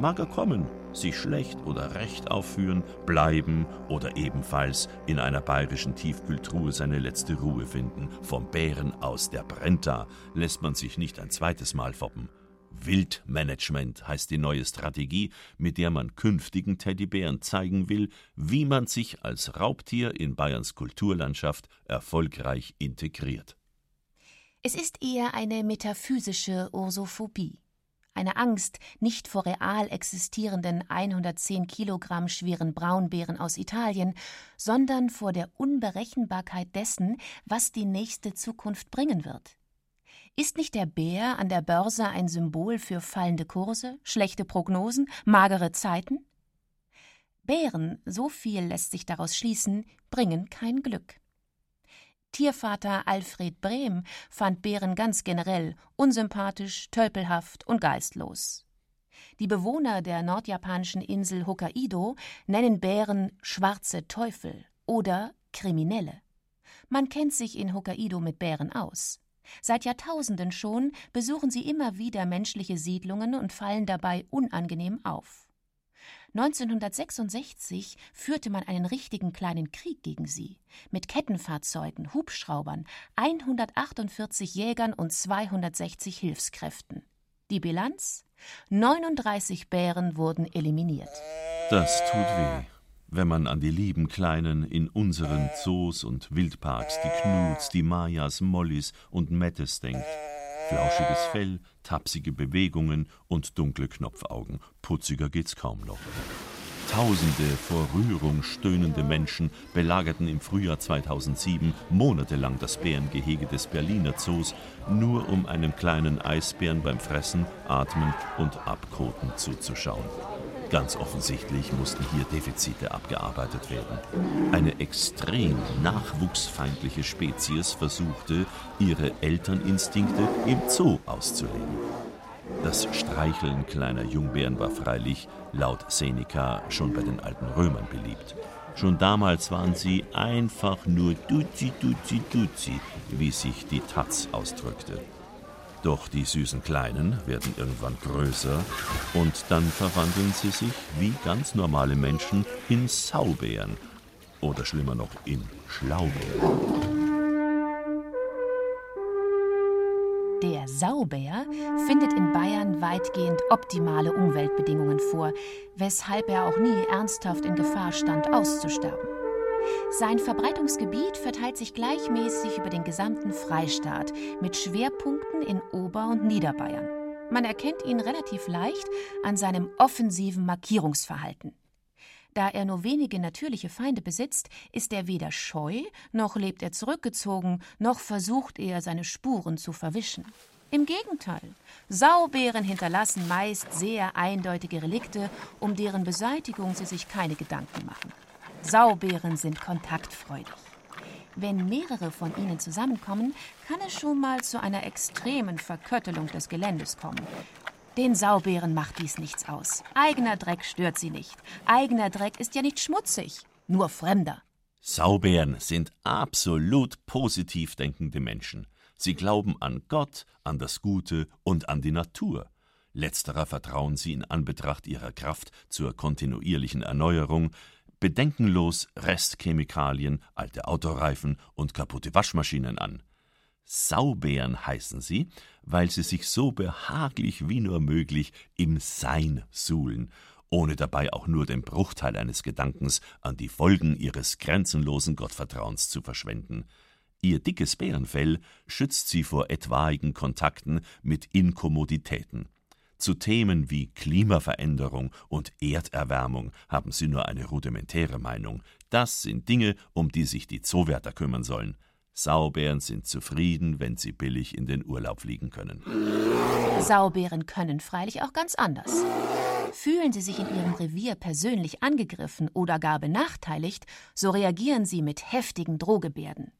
Mag er kommen, sich schlecht oder recht aufführen, bleiben oder ebenfalls in einer bayerischen Tiefkühltruhe seine letzte Ruhe finden. Vom Bären aus der Brenta lässt man sich nicht ein zweites Mal foppen. Wildmanagement heißt die neue Strategie, mit der man künftigen Teddybären zeigen will, wie man sich als Raubtier in Bayerns Kulturlandschaft erfolgreich integriert. Es ist eher eine metaphysische Ursophobie eine Angst nicht vor real existierenden 110 Kilogramm schweren Braunbären aus Italien, sondern vor der Unberechenbarkeit dessen, was die nächste Zukunft bringen wird. Ist nicht der Bär an der Börse ein Symbol für fallende Kurse, schlechte Prognosen, magere Zeiten? Bären, so viel lässt sich daraus schließen, bringen kein Glück. Tiervater Alfred Brehm fand Bären ganz generell unsympathisch, tölpelhaft und geistlos. Die Bewohner der nordjapanischen Insel Hokkaido nennen Bären schwarze Teufel oder Kriminelle. Man kennt sich in Hokkaido mit Bären aus. Seit Jahrtausenden schon besuchen sie immer wieder menschliche Siedlungen und fallen dabei unangenehm auf. 1966 führte man einen richtigen kleinen Krieg gegen sie, mit Kettenfahrzeugen, Hubschraubern, 148 Jägern und 260 Hilfskräften. Die Bilanz? 39 Bären wurden eliminiert. Das tut weh, wenn man an die lieben Kleinen in unseren Zoos und Wildparks, die Knuts, die Mayas, Mollys und Mettes denkt. Flauschiges Fell, tapsige Bewegungen und dunkle Knopfaugen. Putziger geht's kaum noch. Tausende vor Rührung stöhnende Menschen belagerten im Frühjahr 2007 monatelang das Bärengehege des Berliner Zoos, nur um einem kleinen Eisbären beim Fressen, Atmen und Abkoten zuzuschauen. Ganz offensichtlich mussten hier Defizite abgearbeitet werden. Eine extrem nachwuchsfeindliche Spezies versuchte, ihre Elterninstinkte im Zoo auszuleben. Das Streicheln kleiner Jungbären war freilich, laut Seneca, schon bei den alten Römern beliebt. Schon damals waren sie einfach nur Duzi, Duzi, Duzi, wie sich die Taz ausdrückte. Doch die süßen Kleinen werden irgendwann größer und dann verwandeln sie sich wie ganz normale Menschen in Saubären oder schlimmer noch in Schlaubären. Der Saubär findet in Bayern weitgehend optimale Umweltbedingungen vor, weshalb er auch nie ernsthaft in Gefahr stand, auszusterben. Sein Verbreitungsgebiet verteilt sich gleichmäßig über den gesamten Freistaat mit Schwerpunkten in Ober- und Niederbayern. Man erkennt ihn relativ leicht an seinem offensiven Markierungsverhalten. Da er nur wenige natürliche Feinde besitzt, ist er weder scheu, noch lebt er zurückgezogen, noch versucht er, seine Spuren zu verwischen. Im Gegenteil, Saubären hinterlassen meist sehr eindeutige Relikte, um deren Beseitigung sie sich keine Gedanken machen. Saubären sind kontaktfreudig. Wenn mehrere von ihnen zusammenkommen, kann es schon mal zu einer extremen Verköttelung des Geländes kommen. Den Saubären macht dies nichts aus. Eigener Dreck stört sie nicht. Eigener Dreck ist ja nicht schmutzig, nur fremder. Saubären sind absolut positiv denkende Menschen. Sie glauben an Gott, an das Gute und an die Natur. Letzterer vertrauen sie in Anbetracht ihrer Kraft zur kontinuierlichen Erneuerung, bedenkenlos Restchemikalien, alte Autoreifen und kaputte Waschmaschinen an. Saubären heißen sie, weil sie sich so behaglich wie nur möglich im Sein suhlen, ohne dabei auch nur den Bruchteil eines Gedankens an die Folgen ihres grenzenlosen Gottvertrauens zu verschwenden. Ihr dickes Bärenfell schützt sie vor etwaigen Kontakten mit Inkommoditäten. Zu Themen wie Klimaveränderung und Erderwärmung haben sie nur eine rudimentäre Meinung. Das sind Dinge, um die sich die Zoowärter kümmern sollen. Saubären sind zufrieden, wenn sie billig in den Urlaub fliegen können. Saubären können freilich auch ganz anders. Fühlen sie sich in ihrem Revier persönlich angegriffen oder gar benachteiligt, so reagieren sie mit heftigen Drohgebärden.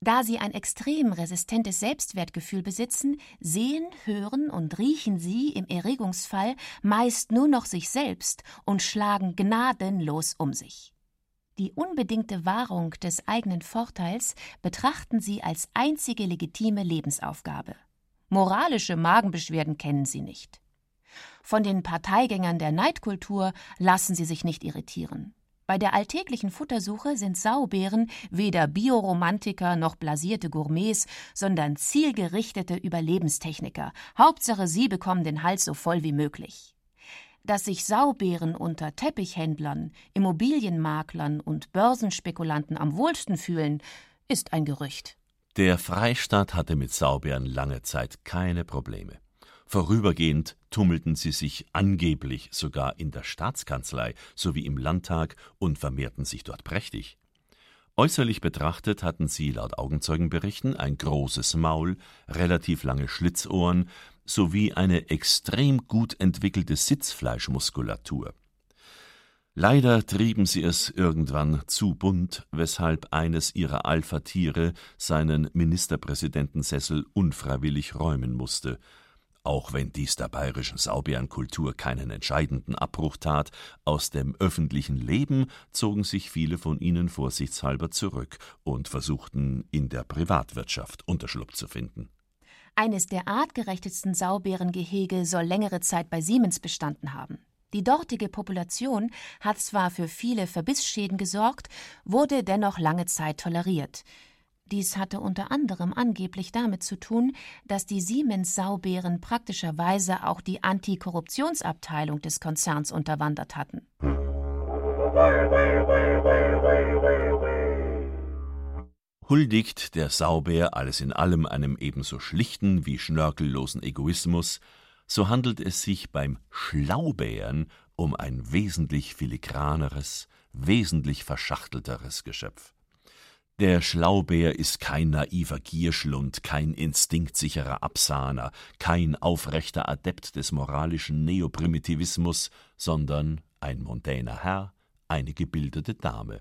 Da sie ein extrem resistentes Selbstwertgefühl besitzen, sehen, hören und riechen sie im Erregungsfall meist nur noch sich selbst und schlagen gnadenlos um sich. Die unbedingte Wahrung des eigenen Vorteils betrachten sie als einzige legitime Lebensaufgabe. Moralische Magenbeschwerden kennen sie nicht. Von den Parteigängern der Neidkultur lassen sie sich nicht irritieren. Bei der alltäglichen Futtersuche sind Saubären weder Bioromantiker noch blasierte Gourmets, sondern zielgerichtete Überlebenstechniker. Hauptsache, sie bekommen den Hals so voll wie möglich. Dass sich Saubären unter Teppichhändlern, Immobilienmaklern und Börsenspekulanten am wohlsten fühlen, ist ein Gerücht. Der Freistaat hatte mit Saubären lange Zeit keine Probleme. Vorübergehend tummelten sie sich angeblich sogar in der Staatskanzlei sowie im Landtag und vermehrten sich dort prächtig. Äußerlich betrachtet hatten sie laut Augenzeugenberichten ein großes Maul, relativ lange Schlitzohren sowie eine extrem gut entwickelte Sitzfleischmuskulatur. Leider trieben sie es irgendwann zu bunt, weshalb eines ihrer Alpha-Tiere seinen Ministerpräsidentensessel unfreiwillig räumen musste – auch wenn dies der bayerischen Saubärenkultur keinen entscheidenden Abbruch tat, aus dem öffentlichen Leben zogen sich viele von ihnen vorsichtshalber zurück und versuchten in der Privatwirtschaft Unterschlupf zu finden. Eines der artgerechtesten Saubärengehege soll längere Zeit bei Siemens bestanden haben. Die dortige Population hat zwar für viele Verbissschäden gesorgt, wurde dennoch lange Zeit toleriert. Dies hatte unter anderem angeblich damit zu tun, dass die Siemens-Saubären praktischerweise auch die Antikorruptionsabteilung des Konzerns unterwandert hatten. Huldigt der Saubär alles in allem einem ebenso schlichten wie schnörkellosen Egoismus, so handelt es sich beim Schlaubären um ein wesentlich filigraneres, wesentlich verschachtelteres Geschöpf. Der Schlaubär ist kein naiver Gierschlund, kein instinktsicherer Absahner, kein aufrechter Adept des moralischen Neoprimitivismus, sondern ein mondäner Herr, eine gebildete Dame.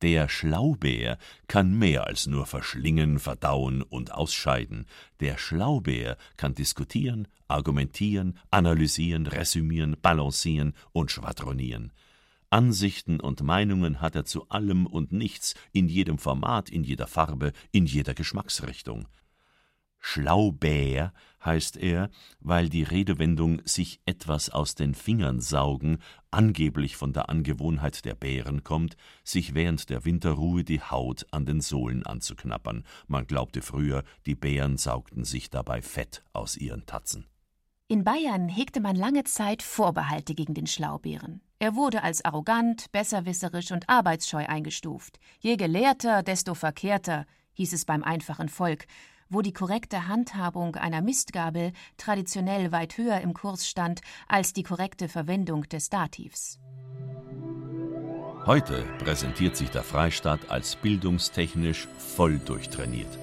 Der Schlaubär kann mehr als nur verschlingen, verdauen und ausscheiden. Der Schlaubär kann diskutieren, argumentieren, analysieren, resümieren, balancieren und schwadronieren. Ansichten und Meinungen hat er zu allem und nichts, in jedem Format, in jeder Farbe, in jeder Geschmacksrichtung. Schlaubär heißt er, weil die Redewendung sich etwas aus den Fingern saugen angeblich von der Angewohnheit der Bären kommt, sich während der Winterruhe die Haut an den Sohlen anzuknappern. Man glaubte früher, die Bären saugten sich dabei Fett aus ihren Tatzen. In Bayern hegte man lange Zeit Vorbehalte gegen den Schlaubären. Er wurde als arrogant, besserwisserisch und arbeitsscheu eingestuft. Je gelehrter, desto verkehrter, hieß es beim einfachen Volk, wo die korrekte Handhabung einer Mistgabel traditionell weit höher im Kurs stand als die korrekte Verwendung des Dativs. Heute präsentiert sich der Freistaat als bildungstechnisch voll durchtrainiert.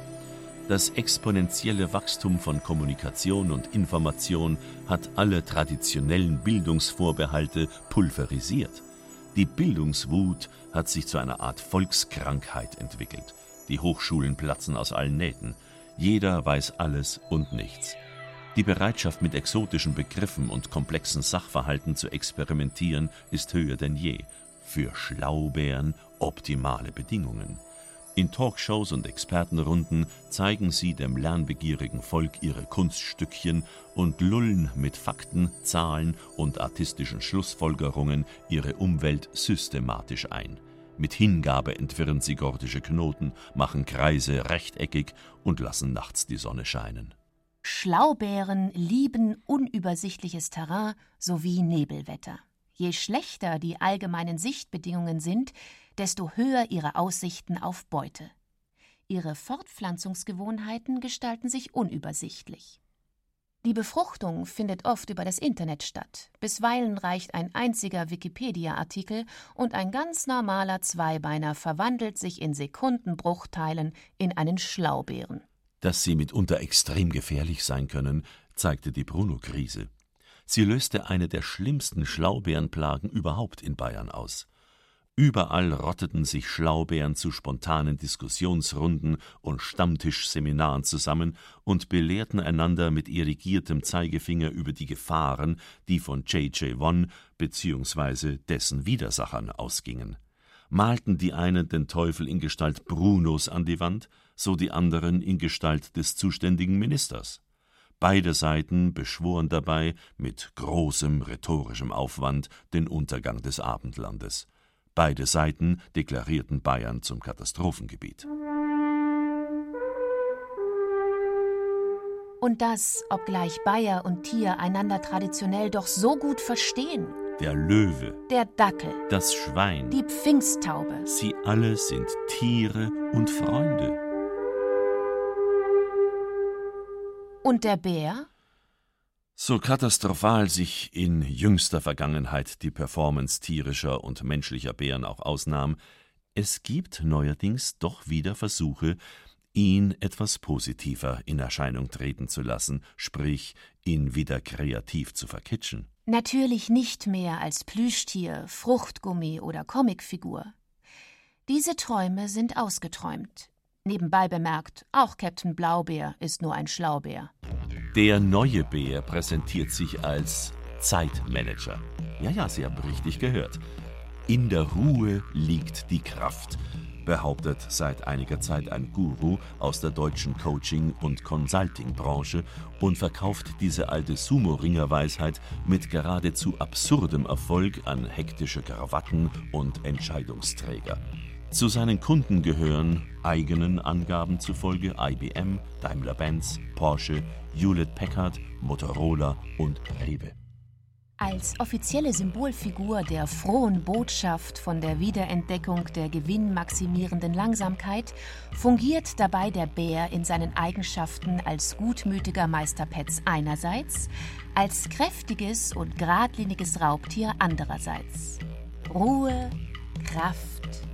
Das exponentielle Wachstum von Kommunikation und Information hat alle traditionellen Bildungsvorbehalte pulverisiert. Die Bildungswut hat sich zu einer Art Volkskrankheit entwickelt. Die Hochschulen platzen aus allen Nähten. Jeder weiß alles und nichts. Die Bereitschaft, mit exotischen Begriffen und komplexen Sachverhalten zu experimentieren, ist höher denn je. Für Schlaubären optimale Bedingungen. In Talkshows und Expertenrunden zeigen sie dem lernbegierigen Volk ihre Kunststückchen und lullen mit Fakten, Zahlen und artistischen Schlussfolgerungen ihre Umwelt systematisch ein. Mit Hingabe entwirren sie gordische Knoten, machen Kreise rechteckig und lassen nachts die Sonne scheinen. Schlaubären lieben unübersichtliches Terrain sowie Nebelwetter. Je schlechter die allgemeinen Sichtbedingungen sind, desto höher ihre Aussichten auf Beute. Ihre Fortpflanzungsgewohnheiten gestalten sich unübersichtlich. Die Befruchtung findet oft über das Internet statt. Bisweilen reicht ein einziger Wikipedia-Artikel und ein ganz normaler Zweibeiner verwandelt sich in Sekundenbruchteilen in einen Schlaubären. Dass sie mitunter extrem gefährlich sein können, zeigte die Bruno-Krise. Sie löste eine der schlimmsten Schlaubeerenplagen überhaupt in Bayern aus. Überall rotteten sich Schlaubeeren zu spontanen Diskussionsrunden und Stammtischseminaren zusammen und belehrten einander mit irrigiertem Zeigefinger über die Gefahren, die von J.J. Won bzw. dessen Widersachern ausgingen. Malten die einen den Teufel in Gestalt Brunos an die Wand, so die anderen in Gestalt des zuständigen Ministers. Beide Seiten beschworen dabei mit großem rhetorischem Aufwand den Untergang des Abendlandes. Beide Seiten deklarierten Bayern zum Katastrophengebiet. Und das, obgleich Bayer und Tier einander traditionell doch so gut verstehen. Der Löwe, Der Dackel, das Schwein, die Pfingsttaube, sie alle sind Tiere und Freunde. und der Bär? So katastrophal sich in jüngster Vergangenheit die Performance tierischer und menschlicher Bären auch ausnahm, es gibt neuerdings doch wieder Versuche, ihn etwas positiver in Erscheinung treten zu lassen, sprich ihn wieder kreativ zu verkitschen. Natürlich nicht mehr als Plüschtier, Fruchtgummi oder Comicfigur. Diese Träume sind ausgeträumt. Nebenbei bemerkt, auch Captain Blaubeer ist nur ein Schlaubär. Der neue Bär präsentiert sich als Zeitmanager. Ja, ja, Sie haben richtig gehört. In der Ruhe liegt die Kraft, behauptet seit einiger Zeit ein Guru aus der deutschen Coaching- und Consulting-Branche und verkauft diese alte Sumo-Ringer-Weisheit mit geradezu absurdem Erfolg an hektische Krawatten und Entscheidungsträger. Zu seinen Kunden gehören eigenen Angaben zufolge IBM, Daimler-Benz, Porsche, Hewlett-Packard, Motorola und Rewe. Als offizielle Symbolfigur der frohen Botschaft von der Wiederentdeckung der gewinnmaximierenden Langsamkeit fungiert dabei der Bär in seinen Eigenschaften als gutmütiger Meisterpetz einerseits, als kräftiges und geradliniges Raubtier andererseits. Ruhe, Kraft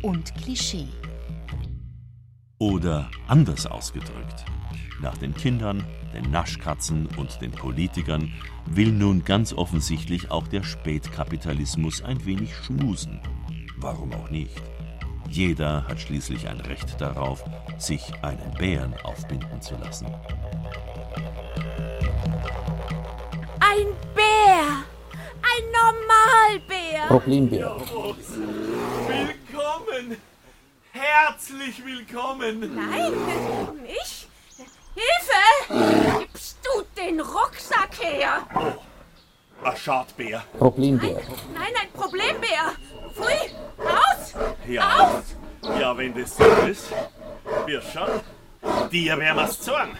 und Klischee. Oder anders ausgedrückt, nach den Kindern, den Naschkatzen und den Politikern will nun ganz offensichtlich auch der Spätkapitalismus ein wenig schmusen. Warum auch nicht? Jeder hat schließlich ein Recht darauf, sich einen Bären aufbinden zu lassen. Ein Bär! Ein Normalbär! Problembär. Willkommen! Herzlich willkommen! Nein, nicht? Hilfe! Gibst du den Rucksack her? Ein Schadbär. Problembär. Nein, ein Problembär! Pfui! Raus! Ja. Ja, wenn das so ist, wir schon. Dir werden wir's zeigen.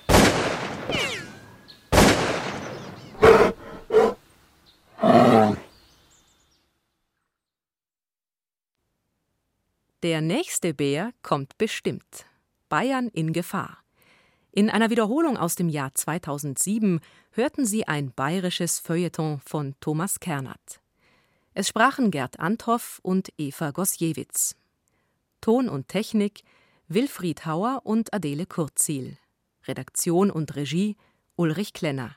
Der nächste Bär kommt bestimmt. Bayern in Gefahr. In einer Wiederholung aus dem Jahr 2007 hörten Sie ein bayerisches Feuilleton von Thomas Kernert. Es sprachen Gerd Anthoff und Eva Gosjewitz. Ton und Technik Wilfried Hauer und Adele Kurzil. Redaktion und Regie Ulrich Klenner.